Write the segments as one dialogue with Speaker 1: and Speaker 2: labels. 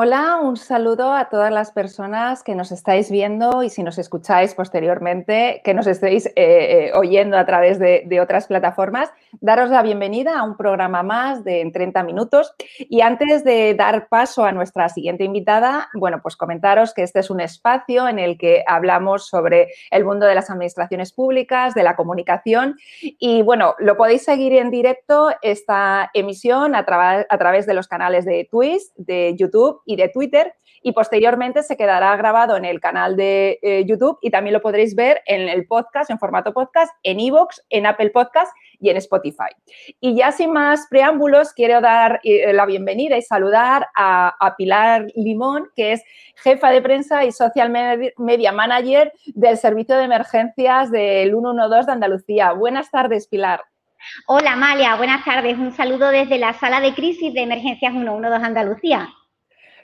Speaker 1: Hola, un saludo a todas las personas que nos estáis viendo y si nos escucháis posteriormente, que nos estéis eh, eh, oyendo a través de, otras plataformas. Daros la bienvenida a un programa más de en 30 minutos. Y antes de dar paso a nuestra siguiente invitada, bueno, pues comentaros que este es un espacio en el que hablamos sobre el mundo de las administraciones públicas, de la comunicación. Y bueno, lo podéis seguir en directo esta emisión a, a través de los canales de Twitch, de YouTube y de Twitter y posteriormente se quedará grabado en el canal de eh, YouTube y también lo podréis ver en el podcast, en formato podcast, en Evox, en Apple Podcast y en Spotify. Y ya sin más preámbulos, quiero dar eh, la bienvenida y saludar a, Pilar Limón, que es jefa de prensa y social media manager del Servicio de Emergencias del 112 de Andalucía. Buenas tardes, Pilar.
Speaker 2: Hola, Amalia. Buenas tardes. Un saludo desde la sala de crisis de Emergencias 112 Andalucía.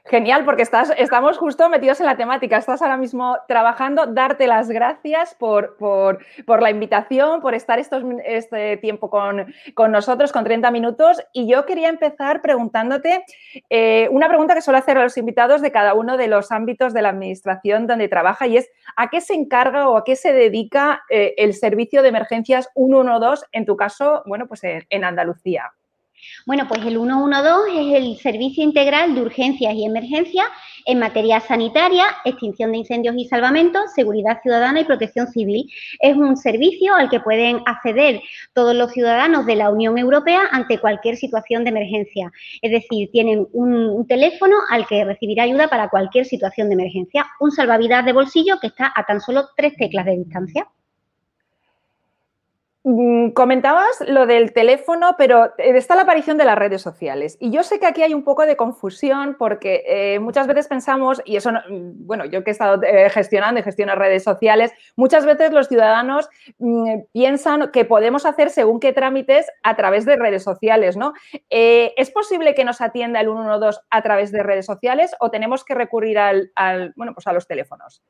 Speaker 1: Genial, porque estás, estamos justo metidos en la temática. Estás ahora mismo trabajando. Darte las gracias por, la invitación, por estar estos, este tiempo con, nosotros, con 30 minutos. Y yo quería empezar preguntándote eh, una pregunta que suelo hacer a los invitados de cada uno de los ámbitos de la administración donde trabaja y es ¿a qué se encarga o a qué se dedica eh, el servicio de emergencias 112, en tu caso, bueno, pues en Andalucía?
Speaker 2: Bueno, pues el 112 es el servicio integral de urgencias y emergencias en materia sanitaria, extinción de incendios y salvamento, seguridad ciudadana y protección civil. Es un servicio al que pueden acceder todos los ciudadanos de la Unión Europea ante cualquier situación de emergencia. Es decir, tienen un, teléfono al que recibir ayuda para cualquier situación de emergencia, un salvavidas de bolsillo que está a tan solo tres teclas de distancia.
Speaker 1: Mm, comentabas lo del teléfono, pero eh, está la aparición de las redes sociales. Y yo sé que aquí hay un poco de confusión porque eh, muchas veces pensamos, y eso, mm, bueno, yo que he estado eh, gestionando y gestiono redes sociales, muchas veces los ciudadanos mm, piensan que podemos hacer según qué trámites a través de redes sociales, ¿no? ¿Es posible que nos atienda el 112 a través de redes sociales o tenemos que recurrir al, bueno, pues a los teléfonos?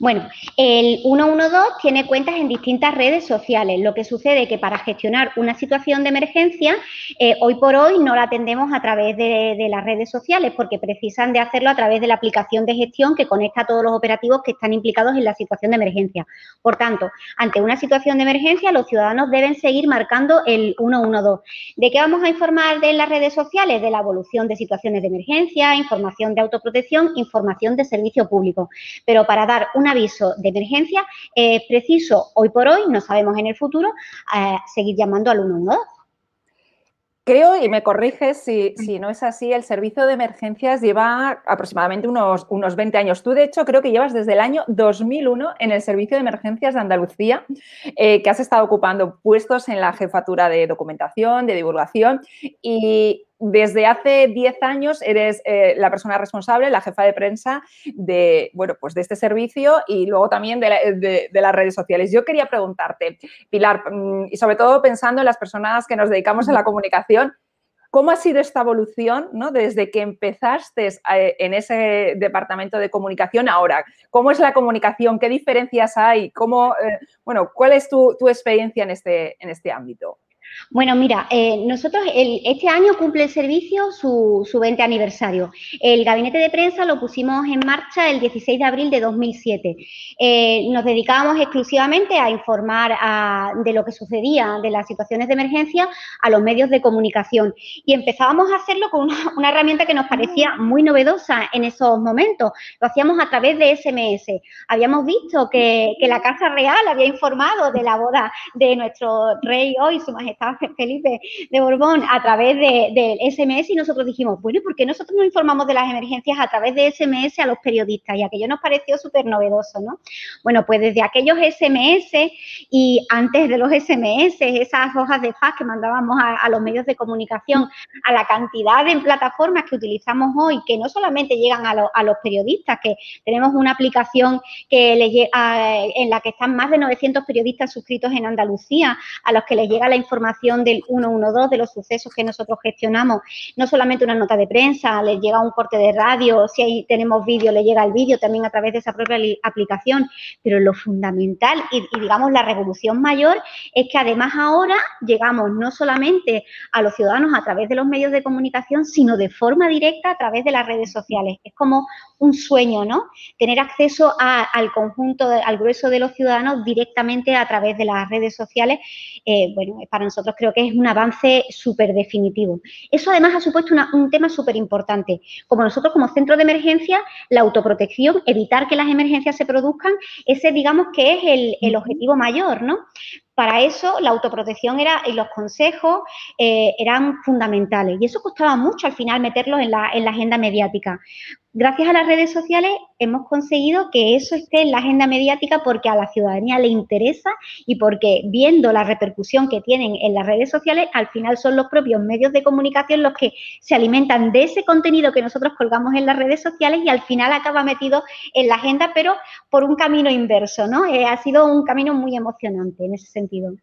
Speaker 2: Bueno, el 112 tiene cuentas en distintas redes sociales. Lo que sucede que para gestionar una situación de emergencia, eh, hoy por hoy no la atendemos a través de, las redes sociales porque precisan de hacerlo a través de la aplicación de gestión que conecta a todos los operativos que están implicados en la situación de emergencia. Por tanto, ante una situación de emergencia, los ciudadanos deben seguir marcando el 112. ¿De qué vamos a informar de las redes sociales? De la evolución de situaciones de emergencia, información de autoprotección, información de servicio público. Pero para dar un aviso de emergencia es preciso hoy por hoy, no sabemos en el futuro, seguir llamando al 112.
Speaker 1: Creo, y me corriges si, si, no es así, el servicio de emergencias lleva aproximadamente unos, unos 20 años. Tú, de hecho, creo que llevas desde el año 2001 en el servicio de emergencias de Andalucía, eh, que has estado ocupando puestos en la jefatura de documentación, de divulgación, y, desde hace 10 años eres eh, la persona responsable, la jefa de prensa de, bueno, pues de este servicio y luego también de, las redes sociales. Yo quería preguntarte, Pilar, mm, y sobre todo pensando en las personas que nos dedicamos a la comunicación, ¿cómo ha sido esta evolución ¿no? desde que empezaste eh, en ese departamento de comunicación ahora? ¿Cómo es la comunicación? ¿Qué diferencias hay? ¿Cómo, eh, bueno, ¿Cuál es tu, tu experiencia en este, en este ámbito?
Speaker 2: Bueno, mira, eh, nosotros este año cumple el servicio su, su 20 aniversario. El gabinete de prensa lo pusimos en marcha el 16 de abril de 2007. Eh, nos dedicábamos exclusivamente a informar de lo que sucedía, de las situaciones de emergencia, a los medios de comunicación. Y empezábamos a hacerlo con una, herramienta que nos parecía muy novedosa en esos momentos. Lo hacíamos a través de SMS. Habíamos visto que, que la Casa Real había informado de la boda de nuestro rey hoy, su majestad Felipe de Borbón a través del de SMS y nosotros dijimos, bueno, ¿por qué nosotros no informamos de las emergencias a través de SMS a los periodistas? Y aquello nos pareció súper novedoso, ¿no? Bueno, pues desde aquellos SMS y antes de los SMS, esas hojas de fax que mandábamos a, los medios de comunicación, a la cantidad de plataformas que utilizamos hoy, que no solamente llegan a, a los periodistas, que tenemos una aplicación que le, en la que están más de 900 periodistas suscritos en Andalucía, a los que les llega la información información del 112, de los sucesos que nosotros gestionamos, no solamente una nota de prensa, les llega un corte de radio, si ahí tenemos vídeo, le llega el vídeo también a través de esa propia aplicación, pero lo fundamental y, digamos la revolución mayor es que además ahora llegamos no solamente a los ciudadanos a través de los medios de comunicación, sino de forma directa a través de las redes sociales. Es como un sueño, ¿no? Tener acceso al conjunto, al grueso de los ciudadanos directamente a través de las redes sociales, eh, bueno, para nosotros creo que es un avance súper definitivo. Eso además ha supuesto un tema súper importante. Como nosotros como centro de emergencia, la autoprotección, evitar que las emergencias se produzcan, ese digamos que es el, el objetivo mayor, ¿no? Para eso la autoprotección era, y los consejos eh, eran fundamentales y eso costaba mucho al final meterlos en la, en la agenda mediática gracias a las redes sociales hemos conseguido que eso esté en la agenda mediática porque a la ciudadanía le interesa y porque viendo la repercusión que tienen en las redes sociales, al final son los propios medios de comunicación los que se alimentan de ese contenido que nosotros colgamos en las redes sociales y al final acaba metido en la agenda, pero por un camino inverso, ¿no? Eh, ha sido un camino muy emocionante en ese sentido sentido.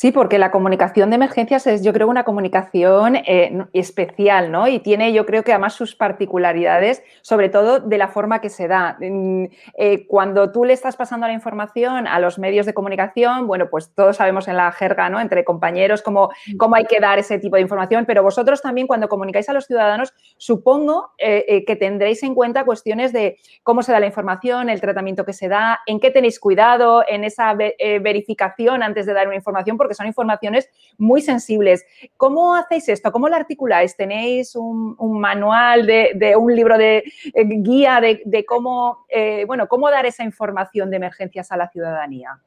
Speaker 1: Sí, porque la comunicación de emergencias es, yo creo, una comunicación eh, especial, ¿no? Y tiene, yo creo que además sus particularidades, sobre todo de la forma que se da. Mm, eh, cuando tú le estás pasando la información a los medios de comunicación, bueno, pues todos sabemos en la jerga, ¿no? Entre compañeros cómo, cómo hay que dar ese tipo de información, pero vosotros también cuando comunicáis a los ciudadanos, supongo eh, que tendréis en cuenta cuestiones de cómo se da la información, el tratamiento que se da, en qué tenéis cuidado, en esa verificación antes de dar una información porque son informaciones muy sensibles. ¿Cómo hacéis esto? ¿Cómo lo articuláis? ¿Tenéis un, manual de, un libro de eh, guía de, cómo, eh, bueno, cómo dar esa información de emergencias a la ciudadanía?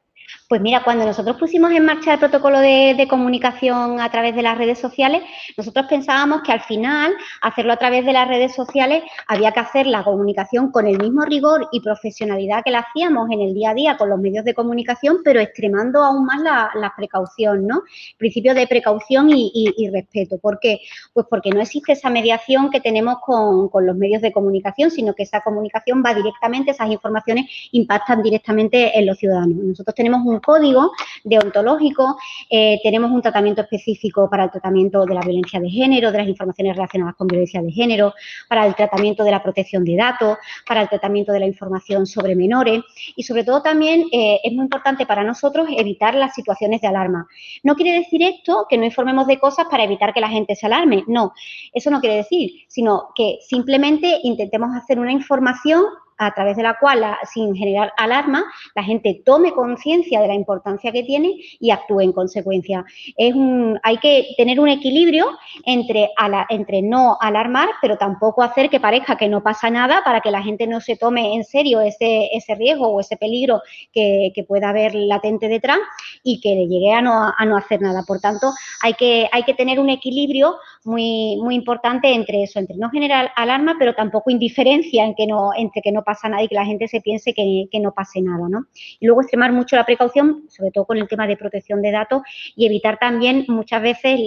Speaker 2: Pues mira, cuando nosotros pusimos en marcha el protocolo de, comunicación a través de las redes sociales, nosotros pensábamos que al final hacerlo a través de las redes sociales había que hacer la comunicación con el mismo rigor y profesionalidad que la hacíamos en el día a día con los medios de comunicación, pero extremando aún más la, precaución, ¿no? Principio de precaución y, respeto. ¿Por qué? Pues porque no existe esa mediación que tenemos con, con los medios de comunicación, sino que esa comunicación va directamente, esas informaciones impactan directamente en los ciudadanos. Nosotros tenemos un código deontológico, eh, tenemos un tratamiento específico para el tratamiento de la violencia de género, de las informaciones relacionadas con violencia de género, para el tratamiento de la protección de datos, para el tratamiento de la información sobre menores y sobre todo también eh, es muy importante para nosotros evitar las situaciones de alarma. No quiere decir esto que no informemos de cosas para evitar que la gente se alarme, no, eso no quiere decir, sino que simplemente intentemos hacer una información a través de la cual, sin generar alarma, la gente tome conciencia de la importancia que tiene y actúe en consecuencia. Es hay que tener un equilibrio entre, entre no alarmar, pero tampoco hacer que parezca que no pasa nada para que la gente no se tome en serio ese, ese riesgo o ese peligro que, pueda haber latente detrás y que le llegue a no, a no hacer nada. Por tanto, hay que, hay que tener un equilibrio muy, muy importante entre eso, entre no generar alarma, pero tampoco indiferencia en que no, entre que no pasa nada y que la gente se piense que, no pase nada, ¿no? Y luego extremar mucho la precaución, sobre todo con el tema de protección de datos y evitar también muchas veces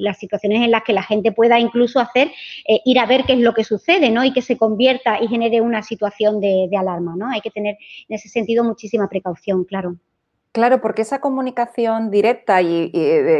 Speaker 2: las situaciones en las que la gente pueda incluso hacer, eh, ir a ver qué es lo que sucede, ¿no? Y que se convierta y genere una situación de, de alarma, ¿no? Hay que tener en ese sentido muchísima precaución, claro.
Speaker 1: Claro, porque esa comunicación directa y,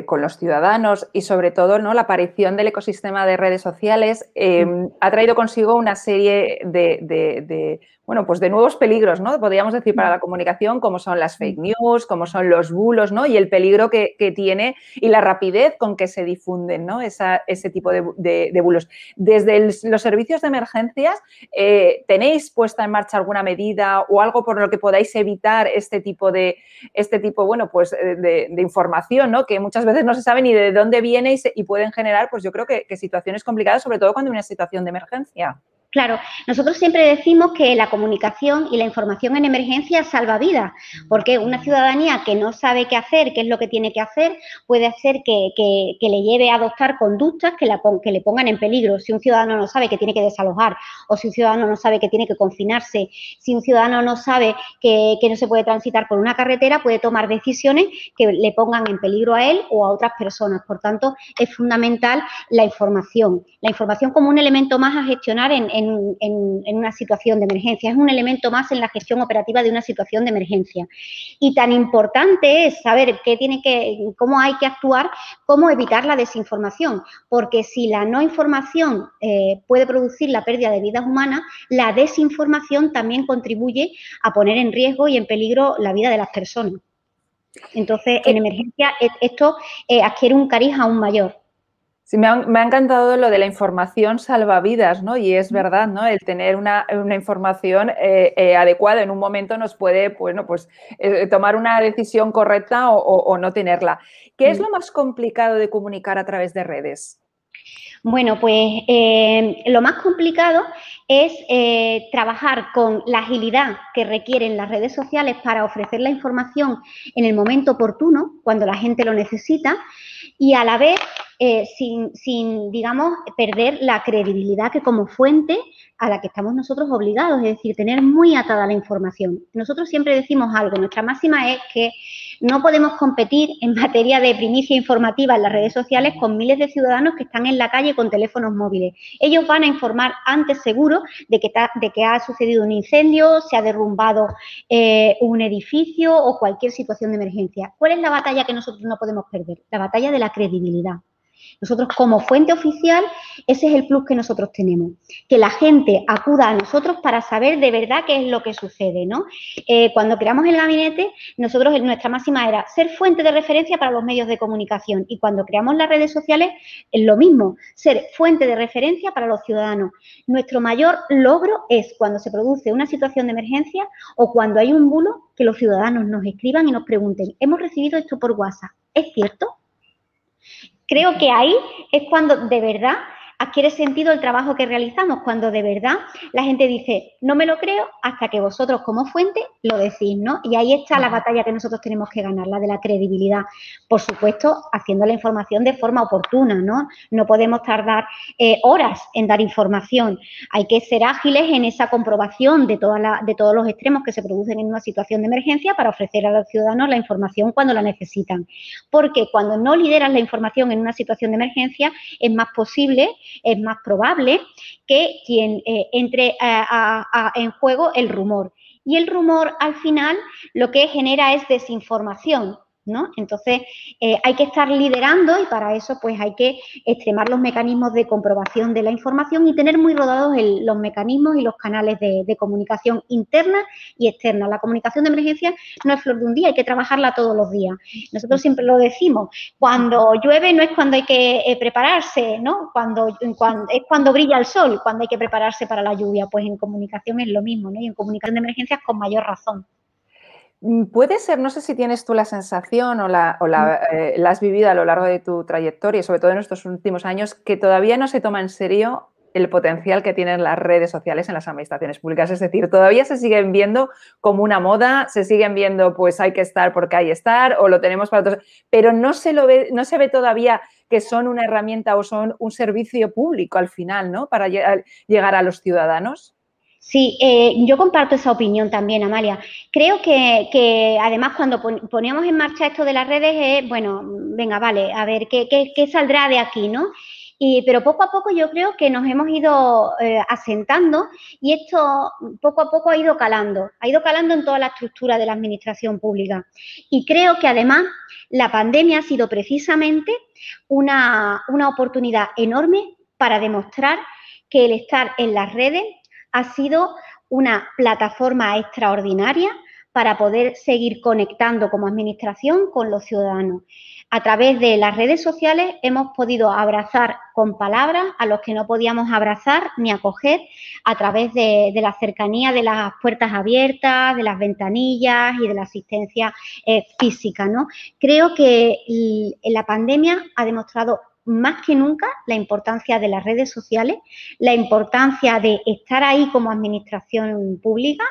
Speaker 1: con los ciudadanos y sobre todo ¿no? la aparición del ecosistema de redes sociales em, ha traído consigo una serie de, bueno, pues de nuevos peligros, ¿no? Podríamos decir para la comunicación, como son las fake news, como son los bulos, ¿no? Y el peligro que, tiene y la rapidez con que se difunden, ¿no? ese tipo de, bulos. Desde los servicios de emergencias, eh, ¿tenéis puesta en marcha alguna medida o algo por lo que podáis evitar este tipo de, este tipo, bueno, pues eh, de, información, ¿no? Que muchas veces no se sabe ni de dónde viene y, pueden generar, pues yo creo que, que situaciones complicadas, sobre todo cuando hay una situación de emergencia.
Speaker 2: Claro, nosotros siempre decimos que la comunicación y la información en emergencia salva vidas, porque una ciudadanía que no sabe qué hacer, qué es lo que tiene que hacer, puede hacer que, le lleve a adoptar conductas que, que, le pongan en peligro. Si un ciudadano no sabe que tiene que desalojar, o si un ciudadano no sabe que tiene que confinarse, si un ciudadano no sabe que, no se puede transitar por una carretera, puede tomar decisiones que le pongan en peligro a él o a otras personas. Por tanto, es fundamental la información. La información como un elemento más a gestionar en en, una situación de emergencia, es un elemento más en la gestión operativa de una situación de emergencia. Y tan importante es saber qué tiene que, cómo hay que actuar, cómo evitar la desinformación, porque si la no información eh, puede producir la pérdida de vidas humanas, la desinformación también contribuye a poner en riesgo y en peligro la vida de las personas. Entonces, en emergencia e, esto eh, adquiere un cariz aún mayor.
Speaker 1: Sí, me ha, encantado lo de la información salvavidas, ¿no? Y es verdad, ¿no? El tener una, información eh, eh, adecuada en un momento nos puede, bueno, pues tomar una decisión correcta o, no tenerla. ¿Qué es lo más complicado de comunicar a través de redes?
Speaker 2: Bueno, pues lo más complicado es eh, trabajar con la agilidad que requieren las redes sociales para ofrecer la información en el momento oportuno, cuando la gente lo necesita, y a la vez eh, sin, sin, digamos, perder la credibilidad que como fuente a la que estamos nosotros obligados, es decir, tener muy atada la información. Nosotros siempre decimos algo, nuestra máxima es que no podemos competir en materia de primicia informativa en las redes sociales con miles de ciudadanos que están en la calle con teléfonos móviles. Ellos van a informar antes seguro de que, ha sucedido un incendio, se ha derrumbado eh, un edificio o cualquier situación de emergencia. ¿Cuál es la batalla que nosotros no podemos perder? La batalla de la credibilidad. Nosotros como fuente oficial, ese es el plus que nosotros tenemos, que la gente acuda a nosotros para saber de verdad qué es lo que sucede, ¿no? Eh, cuando creamos el gabinete, nosotros nuestra máxima era ser fuente de referencia para los medios de comunicación y cuando creamos las redes sociales es lo mismo, ser fuente de referencia para los ciudadanos. Nuestro mayor logro es cuando se produce una situación de emergencia o cuando hay un bulo que los ciudadanos nos escriban y nos pregunten, hemos recibido esto por WhatsApp, ¿es cierto? Creo que ahí es cuando de verdad adquiere sentido el trabajo que realizamos cuando de verdad la gente dice, no me lo creo hasta que vosotros como fuente lo decís, ¿no? Y ahí está la batalla que nosotros tenemos que ganar, la de la credibilidad. Por supuesto, haciendo la información de forma oportuna, ¿no? No podemos tardar eh, horas en dar información. Hay que ser ágiles en esa comprobación de, toda de todos los extremos que se producen en una situación de emergencia para ofrecer a los ciudadanos la información cuando la necesitan. Porque cuando no lideras la información en una situación de emergencia, es más posible es más probable que quien eh, entre en juego el rumor. Y el rumor al final lo que genera es desinformación. Entonces, eh, hay que estar liderando y para eso pues hay que extremar los mecanismos de comprobación de la información y tener muy rodados los mecanismos y los canales de, comunicación interna y externa. La comunicación de emergencia no es flor de un día, hay que trabajarla todos los días. Nosotros siempre lo decimos, cuando llueve no es cuando hay que eh, prepararse, ¿no? Cuando, es cuando brilla el sol, cuando hay que prepararse para la lluvia. Pues en comunicación es lo mismo, ¿no? Y en comunicación de emergencias con mayor razón.
Speaker 1: Mm, puede ser, no sé si tienes tú la sensación o, la, mm. eh, la, has vivido a lo largo de tu trayectoria, sobre todo en estos últimos años, que todavía no se toma en serio el potencial que tienen las redes sociales en las administraciones públicas. Es decir, todavía se siguen viendo como una moda, se siguen viendo pues hay que estar porque hay que estar o lo tenemos para otros, pero no se, lo ve, no se ve todavía que son una herramienta o son un servicio público al final, ¿no? Para llegar a los ciudadanos.
Speaker 2: Sí, eh, yo comparto esa opinión también, Amalia. Creo que, además cuando poníamos en marcha esto de las redes, bueno, venga, vale, a ver, ¿qué, qué, saldrá de aquí, no? Y, pero poco a poco yo creo que nos hemos ido eh, asentando y esto poco a poco ha ido calando, ha ido calando en toda la estructura de la administración pública. Y creo que además la pandemia ha sido precisamente una oportunidad enorme para demostrar que el estar en las redes ha sido una plataforma extraordinaria para poder seguir conectando como administración con los ciudadanos. A través de las redes sociales hemos podido abrazar con palabras a los que no podíamos abrazar ni acoger a través de, la cercanía de las puertas abiertas, de las ventanillas y de la asistencia eh, física. ¿no? Creo que la pandemia ha demostrado más que nunca la importancia de las redes sociales, la importancia de estar ahí como administración pública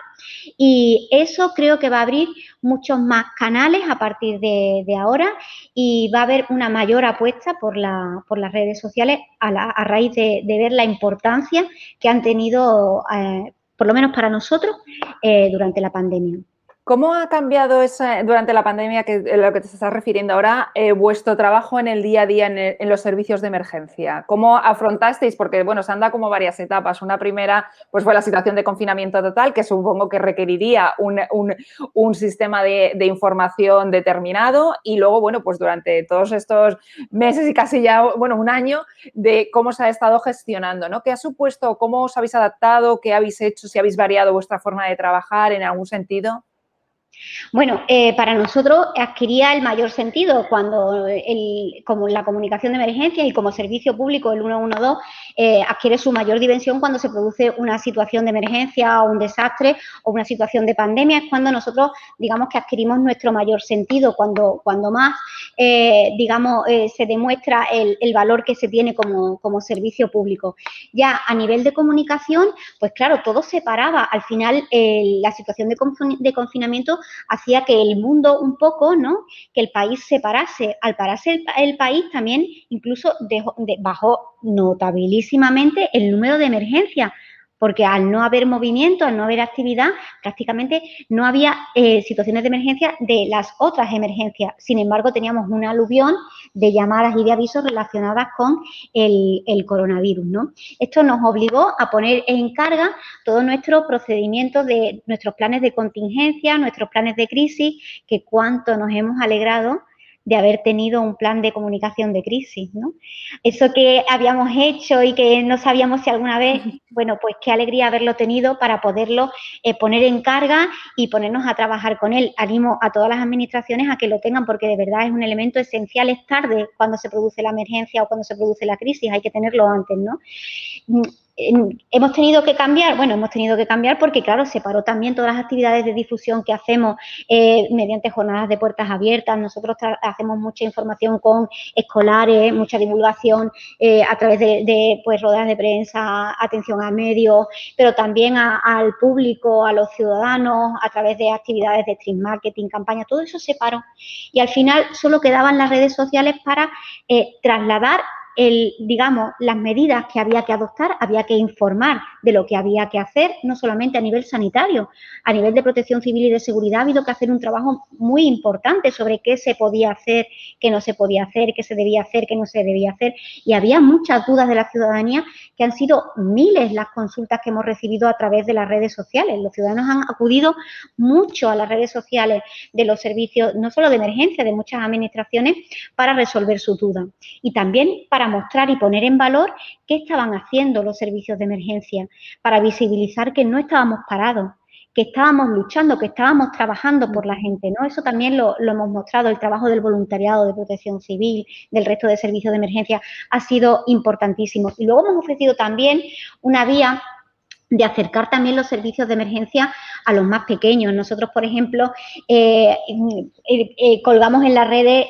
Speaker 2: y eso creo que va a abrir muchos más canales a partir de, ahora y va a haber una mayor apuesta por, la, por las redes sociales a, raíz de, ver la importancia que han tenido, eh, por lo menos para nosotros, eh, durante la pandemia.
Speaker 1: ¿Cómo ha cambiado esa, durante la pandemia, que lo que te estás refiriendo ahora, eh, vuestro trabajo en el día a día en, los servicios de emergencia? ¿Cómo afrontasteis? Porque, bueno, se han dado como varias etapas. Una primera, pues fue la situación de confinamiento total, que supongo que requeriría un, sistema de, información determinado. Y luego, bueno, pues durante todos estos meses y casi ya, bueno, un año, de cómo se ha estado gestionando, ¿no? ¿Qué ha supuesto? ¿Cómo os habéis adaptado? ¿Qué habéis hecho? ¿Si habéis variado vuestra forma de trabajar en algún sentido?
Speaker 2: Bueno, eh, para nosotros adquiría el mayor sentido cuando como la comunicación de emergencia y como servicio público el 112 eh, adquiere su mayor dimensión cuando se produce una situación de emergencia o un desastre o una situación de pandemia. Es cuando nosotros, digamos, que adquirimos nuestro mayor sentido, cuando, cuando más, eh, digamos, se demuestra el, valor que se tiene como, servicio público. Ya a nivel de comunicación, pues claro, todo se paraba. Al final, la situación de confinamiento hacía que el mundo un poco, ¿no? Que el país se parase. Al pararse el, país también incluso bajó notabilísimamente el número de emergencias porque al no haber movimiento, al no haber actividad, prácticamente no había eh, situaciones de emergencia de las otras emergencias. Sin embargo, teníamos un aluvión de llamadas y de avisos relacionadas con el, coronavirus. Esto nos obligó a poner en carga todo nuestro procedimiento de nuestros planes de contingencia, nuestros planes de crisis, que cuánto nos hemos alegrado de haber tenido un plan de comunicación de crisis, ¿no? Eso que habíamos hecho y que no sabíamos si alguna vez, bueno, pues qué alegría haberlo tenido para poderlo eh, poner en carga y ponernos a trabajar con él. Animo a todas las administraciones a que lo tengan porque de verdad es un elemento esencial. Es tarde cuando se produce la emergencia o cuando se produce la crisis, hay que tenerlo antes, ¿no? Hemos tenido que cambiar, bueno, hemos tenido que cambiar porque, claro, se paró también todas las actividades de difusión que hacemos eh, mediante jornadas de puertas abiertas. Nosotros hacemos mucha información con escolares, mucha divulgación eh, a través de, pues, rodadas de prensa, atención a medios, pero también al público, a los ciudadanos, a través de actividades de stream marketing, campaña, todo eso se paró. Y al final solo quedaban las redes sociales para eh, trasladar digamos, las medidas que había que adoptar, había que informar de lo que había que hacer, no solamente a nivel sanitario, a nivel de protección civil y de seguridad ha habido que hacer un trabajo muy importante sobre qué se podía hacer, qué no se podía hacer, qué se debía hacer, qué no se debía hacer. Y había muchas dudas de la ciudadanía que han sido miles las consultas que hemos recibido a través de las redes sociales. Los ciudadanos han acudido mucho a las redes sociales de los servicios, no solo de emergencia, de muchas administraciones, para resolver sus dudas. Y también para mostrar y poner en valor qué estaban haciendo los servicios de emergencia, para visibilizar que no estábamos parados, que estábamos luchando, que estábamos trabajando por la gente, ¿no? Eso también lo, lo, hemos mostrado, el trabajo del voluntariado, de protección civil, del resto de servicios de emergencia, ha sido importantísimo. Y luego hemos ofrecido también una vía de acercar también los servicios de emergencia a los más pequeños. Nosotros, por ejemplo, eh, eh, eh, colgamos en las redes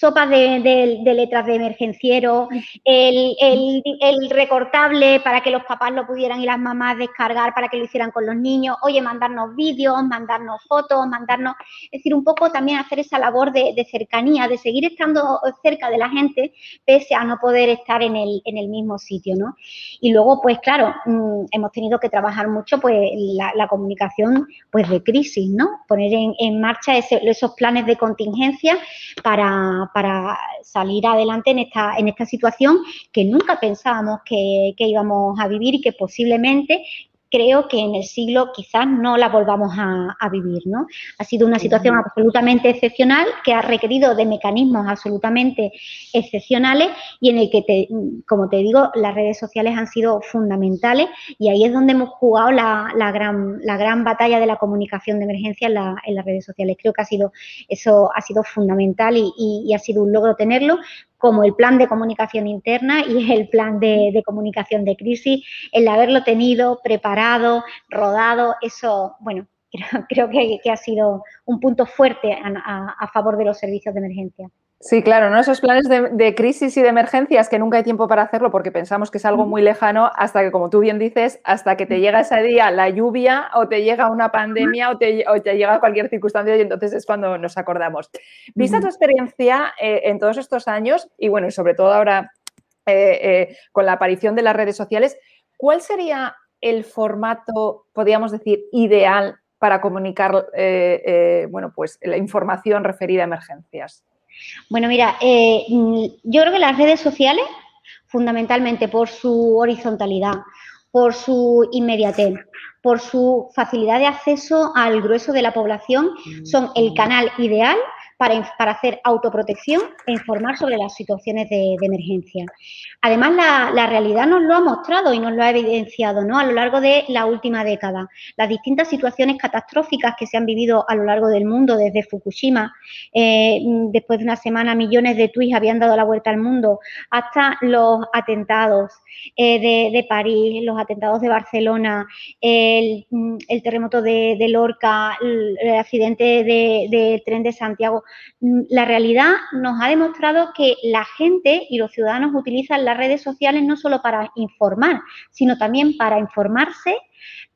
Speaker 2: sopas de, letras de emergenciero, el, recortable para que los papás lo pudieran y las mamás descargar para que lo hicieran con los niños, oye, mandarnos vídeos, mandarnos fotos, mandarnos, es decir, un poco también hacer esa labor de, cercanía, de seguir estando cerca de la gente, pese a no poder estar en el, en el mismo sitio, ¿no? Y luego, pues claro, mm, hemos tenido que trabajar mucho pues la comunicación pues de crisis, ¿no? Poner en, marcha esos planes de contingencia para, salir adelante en esta, en esta situación que nunca pensábamos que, que íbamos a vivir y que posiblemente creo que en el siglo quizás no la volvamos a, vivir, ¿no? Ha sido una situación absolutamente excepcional que ha requerido de mecanismos absolutamente excepcionales y en el que, como te digo, las redes sociales han sido fundamentales y ahí es donde hemos jugado la, gran, la gran batalla de la comunicación de emergencia en, las redes sociales. Creo que ha sido, eso ha sido fundamental y ha sido un logro tenerlo, como el plan de comunicación interna y el plan de, comunicación de crisis, el haberlo tenido preparado, rodado, eso, bueno, creo, que, ha sido un punto fuerte a favor de los servicios de emergencia.
Speaker 1: Sí, claro, ¿no? Esos planes de, crisis y de emergencias que nunca hay tiempo para hacerlo porque pensamos que es algo muy lejano hasta que, como tú bien dices, hasta que te llega ese día la lluvia o te llega una pandemia o te, llega cualquier circunstancia y entonces es cuando nos acordamos. Vista tu experiencia eh, en todos estos años y bueno, y sobre todo ahora eh, eh, con la aparición de las redes sociales, ¿cuál sería el formato, podríamos decir, ideal para comunicar bueno, pues, la información referida a emergencias?
Speaker 2: Bueno, mira, eh, yo creo que las redes sociales, fundamentalmente por su horizontalidad, por su inmediatez, por su facilidad de acceso al grueso de la población, son el canal ideal para, para hacer autoprotección e informar sobre las situaciones de, emergencia. Además, la, realidad nos lo ha mostrado y nos lo ha evidenciado ¿no? a lo largo de la última década. Las distintas situaciones catastróficas que se han vivido a lo largo del mundo, desde Fukushima, eh, después de una semana millones de tweets habían dado la vuelta al mundo, hasta los atentados eh, de, París, los atentados de Barcelona, el, terremoto de, Lorca, el, accidente del tren de Santiago. Mm, la realidad nos ha demostrado que la gente y los ciudadanos utilizan las redes sociales no solo para informar, sino también para informarse,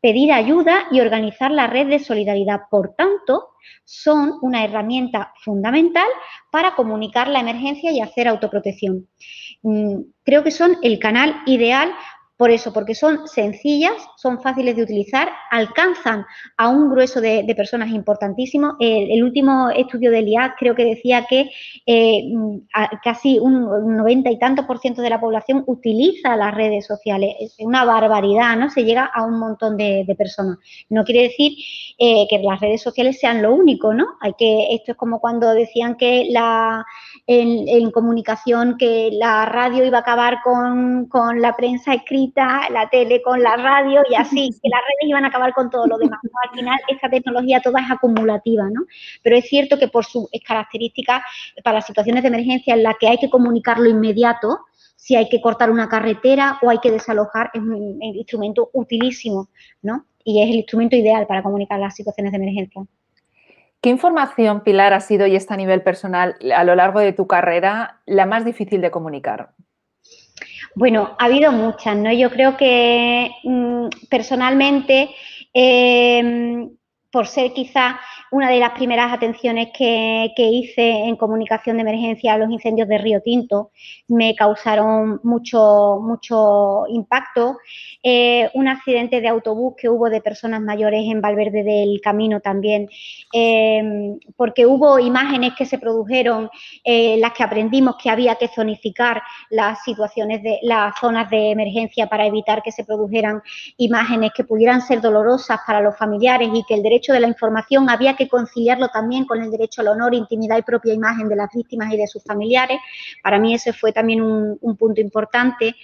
Speaker 2: pedir ayuda y organizar la red de solidaridad. Por tanto, son una herramienta fundamental para comunicar la emergencia y hacer autoprotección. Mm, creo que son el canal ideal por eso, porque son sencillas, son fáciles de utilizar, alcanzan a un grueso de, personas importantísimo. El, último estudio del IAC creo que decía que eh, casi un 90 y tanto por ciento de la población utiliza las redes sociales. Es una barbaridad, ¿no? Se llega a un montón de, personas. No quiere decir eh, que las redes sociales sean lo único, ¿no? Hay que, esto es como cuando decían que la, en, comunicación que la radio iba a acabar con, con la prensa escrita la tele con la radio y así, que las redes iban a acabar con todo lo demás. Al final, esta tecnología toda es acumulativa, ¿no? Pero es cierto que por sus características, para situaciones de emergencia en las que hay que comunicar lo inmediato, si hay que cortar una carretera o hay que desalojar, es un, instrumento utilísimo, ¿no? Y es el instrumento ideal para comunicar las situaciones de emergencia.
Speaker 1: ¿Qué información, Pilar, ha sido y está a nivel personal a lo largo de tu carrera la más difícil de comunicar?
Speaker 2: Bueno, ha habido muchas, ¿no? Yo creo que mm, personalmente, em, por ser quizá una de las primeras atenciones que, hice en comunicación de emergencia a los incendios de Río Tinto me causaron mucho, mucho impacto. Eh, un accidente de autobús que hubo de personas mayores en Valverde del Camino también, eh, porque hubo imágenes que se produjeron, eh, las que aprendimos que había que zonificar las situaciones de las zonas de emergencia para evitar que se produjeran imágenes que pudieran ser dolorosas para los familiares y que el derecho de la información había que conciliarlo también con el derecho al honor, intimidad y propia imagen de las víctimas y de sus familiares. Para mí ese fue también un, punto importante.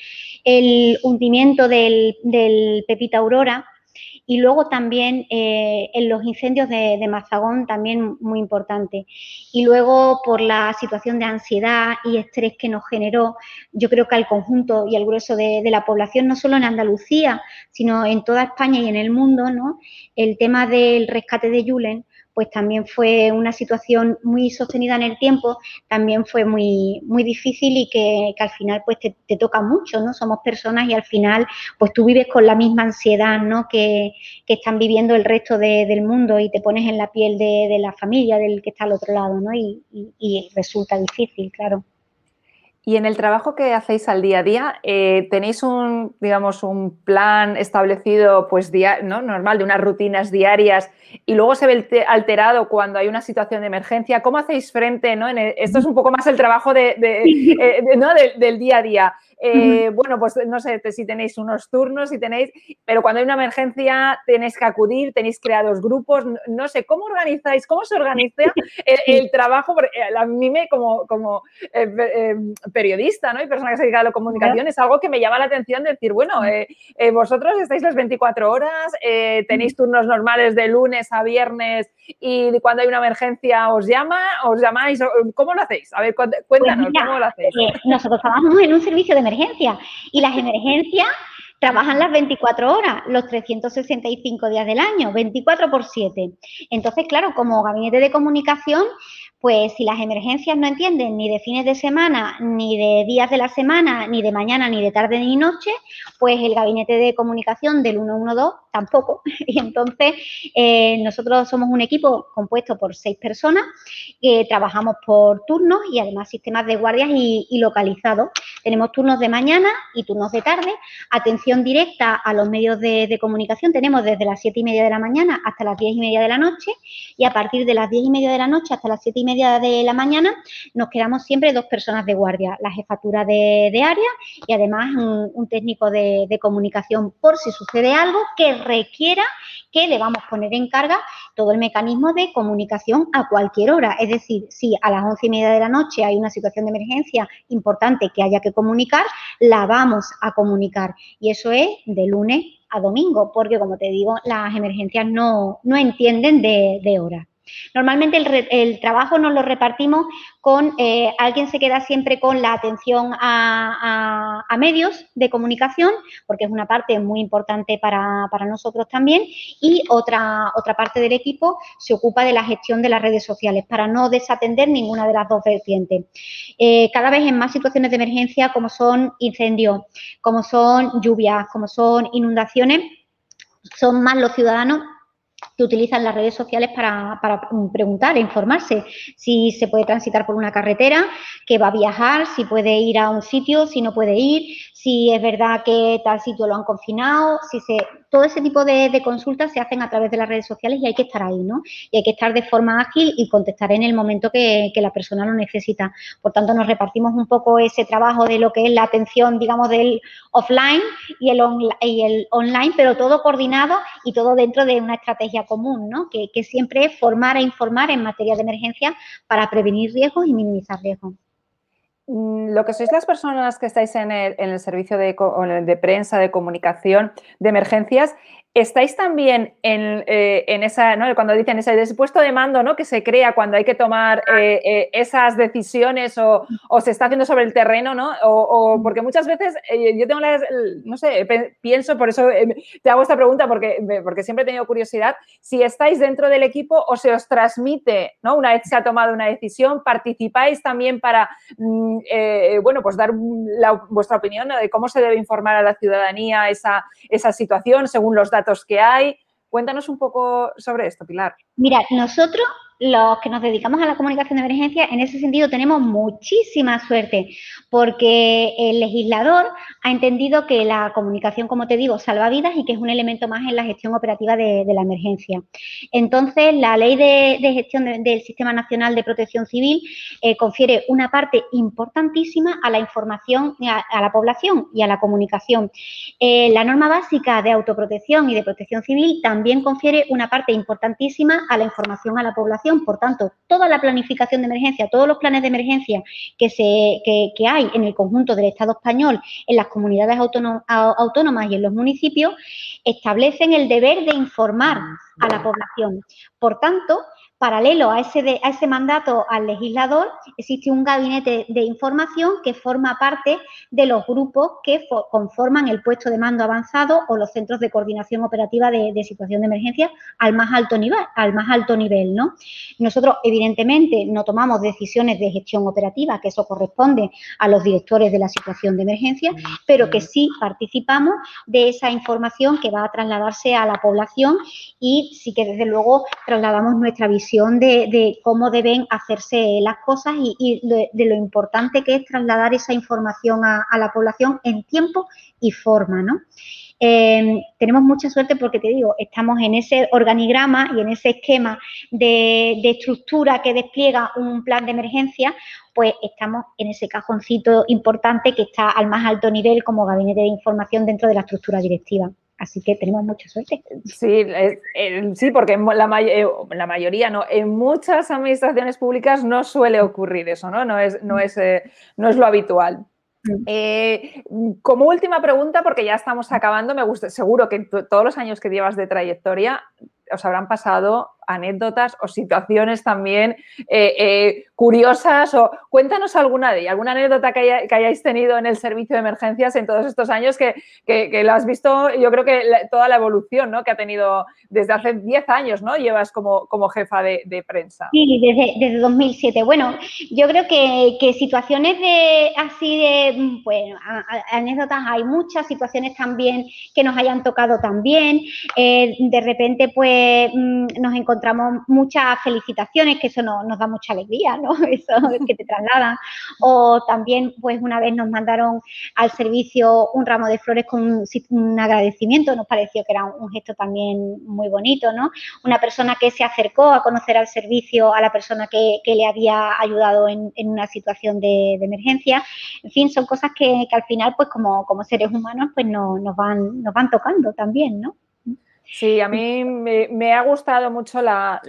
Speaker 2: El hundimiento del, Pepita Aurora, y luego también eh, en los incendios de, Mazagón, también muy importante. Y luego por la situación de ansiedad y estrés que nos generó, yo creo que al conjunto y al grueso de, de, la población, no solo en Andalucía, sino en toda España y en el mundo, ¿no? el tema del rescate de Julen pues también fue una situación muy sostenida en el tiempo, también fue muy, muy difícil y que, al final pues te, toca mucho, ¿no? Somos personas y al final pues tú vives con la misma ansiedad, ¿no? Que, están viviendo el resto del mundo y te pones en la piel de, la familia del que está al otro lado, ¿no? y resulta difícil, claro.
Speaker 1: Y en el trabajo que hacéis al día a día, eh, ¿tenéis un, digamos, un plan establecido, pues, ¿no? normal, de unas rutinas diarias y luego se ve alterado cuando hay una situación de emergencia? ¿Cómo hacéis frente, ¿no? esto es un poco más el trabajo de, eh, ¿no? del día a día. Eh, bueno, pues no sé si tenéis unos turnos, si tenéis, pero cuando hay una emergencia tenéis que acudir, tenéis creados grupos, no, sé, ¿cómo organizáis, cómo se organiza el, trabajo? Porque a mí me, como, como periodista ¿no? y persona que se dedica a la comunicación, es algo que me llama la atención de decir, bueno, eh, eh, vosotros estáis las 24 horas, eh, tenéis turnos normales de lunes a viernes y cuando hay una emergencia os llama, os llamáis, ¿cómo lo hacéis? A ver, cuéntanos, pues ¿cómo lo hacéis?
Speaker 2: nosotros trabajamos en un servicio de emergencia y las emergencias trabajan las 24 horas, los 365 días del año, 24 por 7. Entonces, claro, como gabinete de comunicación, pues si las emergencias no entienden ni de fines de semana, ni de días de la semana, ni de mañana, ni de tarde, ni noche, pues el gabinete de comunicación del 112 tampoco. Y entonces eh, nosotros somos un equipo compuesto por seis personas, que trabajamos por turnos y además sistemas de guardias y, localizados. Tenemos turnos de mañana y turnos de tarde, atención directa a los medios de, comunicación. Tenemos desde las siete y media de la mañana hasta las diez y media de la noche y a partir de las diez y media de la noche hasta las siete y media de la mañana nos quedamos siempre dos personas de guardia, la jefatura de, área y además un, técnico de, de comunicación por si sucede algo que requiera que le vamos a poner en carga todo el mecanismo de comunicación a cualquier hora. Es decir, si a las once y media de la noche hay una situación de emergencia importante que haya que comunicar, la vamos a comunicar. Y eso es de lunes a domingo, porque como te digo, las emergencias no, entienden de, de hora. Normalmente el, trabajo nos lo repartimos con, eh, alguien se queda siempre con la atención a, medios de comunicación, porque es una parte muy importante para, nosotros también, y otra, otra parte del equipo se ocupa de la gestión de las redes sociales, para no desatender ninguna de las dos vertientes. Eh, cada vez en más situaciones de emergencia, como son incendios, como son lluvias, como son inundaciones, son más los ciudadanos que utilizan las redes sociales para, para, preguntar e informarse. Si se puede transitar por una carretera, que va a viajar, si puede ir a un sitio, si no puede ir, si es verdad que tal sitio lo han confinado, si se todo ese tipo de, consultas se hacen a través de las redes sociales y hay que estar ahí, ¿no? Y hay que estar de forma ágil y contestar en el momento que, la persona lo necesita. Por tanto, nos repartimos un poco ese trabajo de lo que es la atención, digamos, del offline y el, y el online, pero todo coordinado y todo dentro de una estrategia común, ¿no? Que, que siempre es formar e informar en materia de emergencia para prevenir riesgos y minimizar riesgos.
Speaker 1: Mm, lo que sois las personas que estáis en el, servicio de, de, prensa, de comunicación, de emergencias, ¿Estáis también en, eh, esa, ¿no? cuando dicen ese puesto de mando ¿no? que se crea cuando hay que tomar eh, eh, esas decisiones o, se está haciendo sobre el terreno, ¿no? O, porque muchas veces yo tengo las, no sé, pienso, por eso te hago esta pregunta, porque, porque siempre he tenido curiosidad, si estáis dentro del equipo o se os transmite, ¿no? Una vez se ha tomado una decisión, participáis también para, mm, bueno, pues dar vuestra opinión de cómo se debe informar a la ciudadanía esa, esa situación según los datos que hay. Cuéntanos un poco sobre esto, Pilar.
Speaker 2: Mira, nosotros los que nos dedicamos a la comunicación de emergencia, en ese sentido tenemos muchísima suerte, porque el legislador ha entendido que la comunicación, como te digo, salva vidas y que es un elemento más en la gestión operativa de, la emergencia. Entonces, la ley de, gestión del Sistema Nacional de Protección Civil eh, confiere una parte importantísima a la información, a, la población y a la comunicación. Eh, la norma básica de autoprotección y de protección civil también confiere una parte importantísima a la información a la población por tanto, toda la planificación de emergencia, todos los planes de emergencia que, se, que, hay en el conjunto del Estado español, en las comunidades autónomas y en los municipios, establecen el deber de informar a la población. Por tanto, Paralelo a ese, a ese mandato al legislador, existe un gabinete de información que forma parte de los grupos que conforman el puesto de mando avanzado o los centros de coordinación operativa de, situación de emergencia al más alto nivel, al más alto nivel, ¿no? Nosotros, evidentemente, no tomamos decisiones de gestión operativa, que eso corresponde a los directores de la situación de emergencia, pero que sí participamos de esa información que va a trasladarse a la población y sí que desde luego trasladamos nuestra visión de, cómo deben hacerse las cosas y, de, lo importante que es trasladar esa información a, la población en tiempo y forma, ¿no? Em, tenemos mucha suerte porque te digo, estamos en ese organigrama y en ese esquema de, de, estructura que despliega un plan de emergencia, pues estamos en ese cajoncito importante que está al más alto nivel como gabinete de información dentro de la estructura directiva. Así que tenemos mucha suerte.
Speaker 1: Sí, sí porque la, eh, la, mayoría, no, en muchas administraciones públicas no suele ocurrir eso, ¿no? No es, no es, eh, no es lo habitual. Mm. Eh, como última pregunta, porque ya estamos acabando, me gusta, seguro que todos los años que llevas de trayectoria os habrán pasado anécdotas o situaciones también eh, eh, curiosas o cuéntanos alguna de ellas, alguna anécdota que, hayáis tenido en el servicio de emergencias en todos estos años que, lo has visto, yo creo que toda la evolución ¿no? que ha tenido desde hace 10 años, ¿no? Llevas como, como jefa de, prensa.
Speaker 2: Sí, desde, desde 2007. Bueno, yo creo que, situaciones de así de, bueno, anécdotas hay muchas, situaciones también que nos hayan tocado también. Eh, de repente, pues mm, nos encontramos encontramos muchas felicitaciones, que eso nos da mucha alegría, ¿no? Eso que te trasladan. O también, pues una vez nos mandaron al servicio un ramo de flores con un, agradecimiento, nos pareció que era un, gesto también muy bonito, ¿no? Una persona que se acercó a conocer al servicio a la persona que, le había ayudado en, una situación de, emergencia. En fin, son cosas que, al final, pues como, como seres humanos, pues no, nos, van, nos van tocando también, ¿no?
Speaker 1: Sí, a mí me, ha gustado mucho la,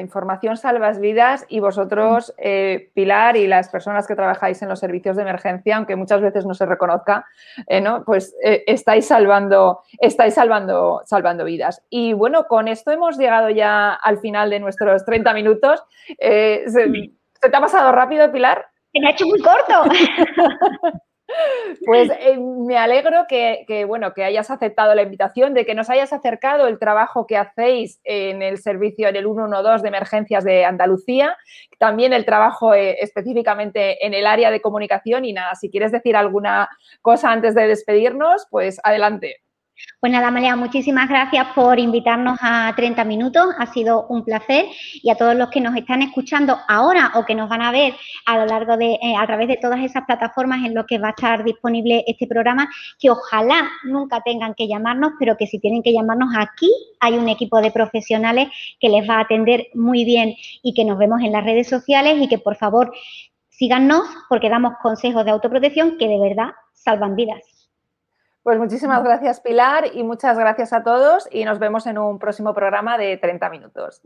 Speaker 1: información Salvas Vidas y vosotros, eh, Pilar, y las personas que trabajáis en los servicios de emergencia, aunque muchas veces no se reconozca, eh, ¿no? pues eh, estáis, salvando, estáis salvando, salvando vidas. Y bueno, con esto hemos llegado ya al final de nuestros 30 minutos. ¿se, ¿Se te ha pasado rápido, Pilar?
Speaker 2: Se me ha hecho muy corto.
Speaker 1: Pues eh, me alegro que, bueno, que hayas aceptado la invitación, de que nos hayas acercado el trabajo que hacéis en el servicio, en el 112 de emergencias de Andalucía, también el trabajo eh, específicamente en el área de comunicación y nada, si quieres decir alguna cosa antes de despedirnos, pues adelante.
Speaker 2: Pues nada, María, muchísimas gracias por invitarnos a 30 minutos. Ha sido un placer. Y a todos los que nos están escuchando ahora o que nos van a ver a lo largo de, eh, a través de todas esas plataformas en lo que va a estar disponible este programa, que ojalá nunca tengan que llamarnos, pero que si tienen que llamarnos aquí, hay un equipo de profesionales que les va a atender muy bien y que nos vemos en las redes sociales y que por favor síganos porque damos consejos de autoprotección que de verdad salvan vidas.
Speaker 1: Pues muchísimas gracias Pilar y muchas gracias a todos y nos vemos en un próximo programa de 30 minutos.